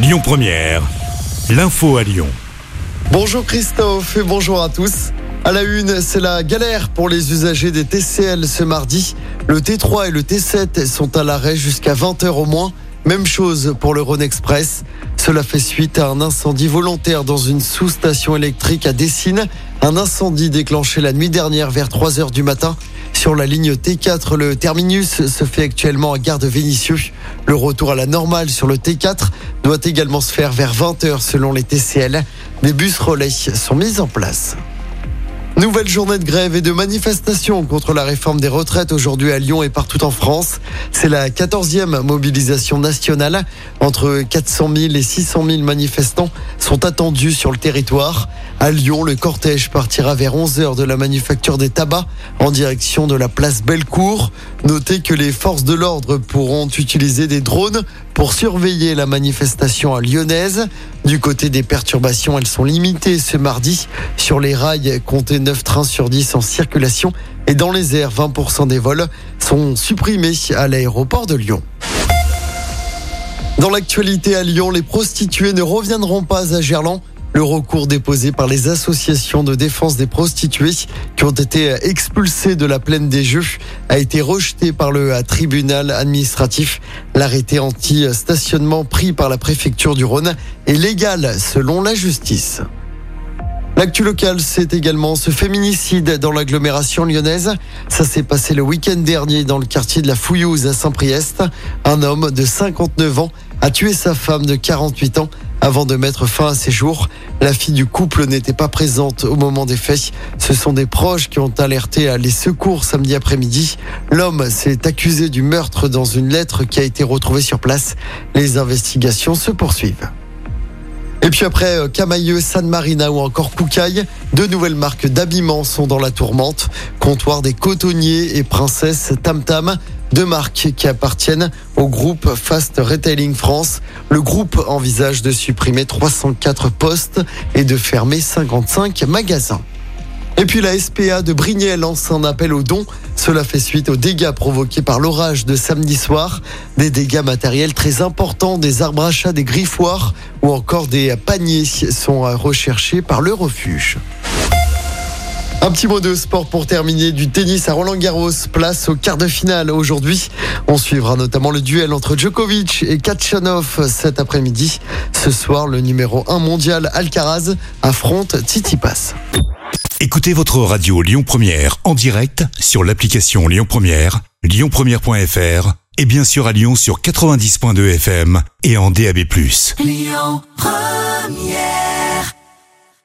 Lyon Première, l'info à Lyon. Bonjour Christophe et bonjour à tous. À la une, c'est la galère pour les usagers des TCL ce mardi. Le T3 et le T7 sont à l'arrêt jusqu'à 20h au moins. Même chose pour le Rhône Express. Cela fait suite à un incendie volontaire dans une sous-station électrique à Dessines. Un incendie déclenché la nuit dernière vers 3 heures du matin. Sur la ligne T4, le terminus se fait actuellement à Gare de Vénissieux. Le retour à la normale sur le T4 doit également se faire vers 20h selon les TCL. Des bus relais sont mis en place. Nouvelle journée de grève et de manifestation contre la réforme des retraites aujourd'hui à Lyon et partout en France. C'est la 14e mobilisation nationale. Entre 400 000 et 600 000 manifestants sont attendus sur le territoire. À Lyon, le cortège partira vers 11 heures de la manufacture des tabacs en direction de la place Bellecour. Notez que les forces de l'ordre pourront utiliser des drones pour surveiller la manifestation à lyonnaise. Du côté des perturbations, elles sont limitées ce mardi. Sur les rails, comptez 9 trains sur 10 en circulation. Et dans les airs, 20% des vols sont supprimés à l'aéroport de Lyon. Dans l'actualité à Lyon, les prostituées ne reviendront pas à Gerland. Le recours déposé par les associations de défense des prostituées qui ont été expulsées de la plaine des Jeux a été rejeté par le tribunal administratif. L'arrêté anti-stationnement pris par la préfecture du Rhône est légal selon la justice. L'actu locale, c'est également ce féminicide dans l'agglomération lyonnaise. Ça s'est passé le week-end dernier dans le quartier de la Fouillouse à Saint-Priest. Un homme de 59 ans a tué sa femme de 48 ans avant de mettre fin à ses jours. La fille du couple n'était pas présente au moment des faits. Ce sont des proches qui ont alerté les secours samedi après-midi. L'homme s'est accusé du meurtre dans une lettre qui a été retrouvée sur place. Les investigations se poursuivent. Et puis après euh, Camailleux, San Marina ou encore Koukaï, deux nouvelles marques d'habillement sont dans la tourmente. Comptoir des cotonniers et Princesse Tam Tam. Deux marques qui appartiennent au groupe Fast Retailing France. Le groupe envisage de supprimer 304 postes et de fermer 55 magasins. Et puis la SPA de Brignais lance un appel aux dons. Cela fait suite aux dégâts provoqués par l'orage de samedi soir. Des dégâts matériels très importants, des arbres à chat, des griffoirs ou encore des paniers sont recherchés par le refuge. Un petit mot de sport pour terminer du tennis à Roland Garros. Place au quart de finale aujourd'hui. On suivra notamment le duel entre Djokovic et Kachanov cet après-midi. Ce soir, le numéro 1 mondial Alcaraz affronte Tsitsipas. Écoutez votre radio Lyon Première en direct sur l'application Lyon Première, lyonpremière.fr et bien sûr à Lyon sur 90.2 FM et en DAB+. Lyon Première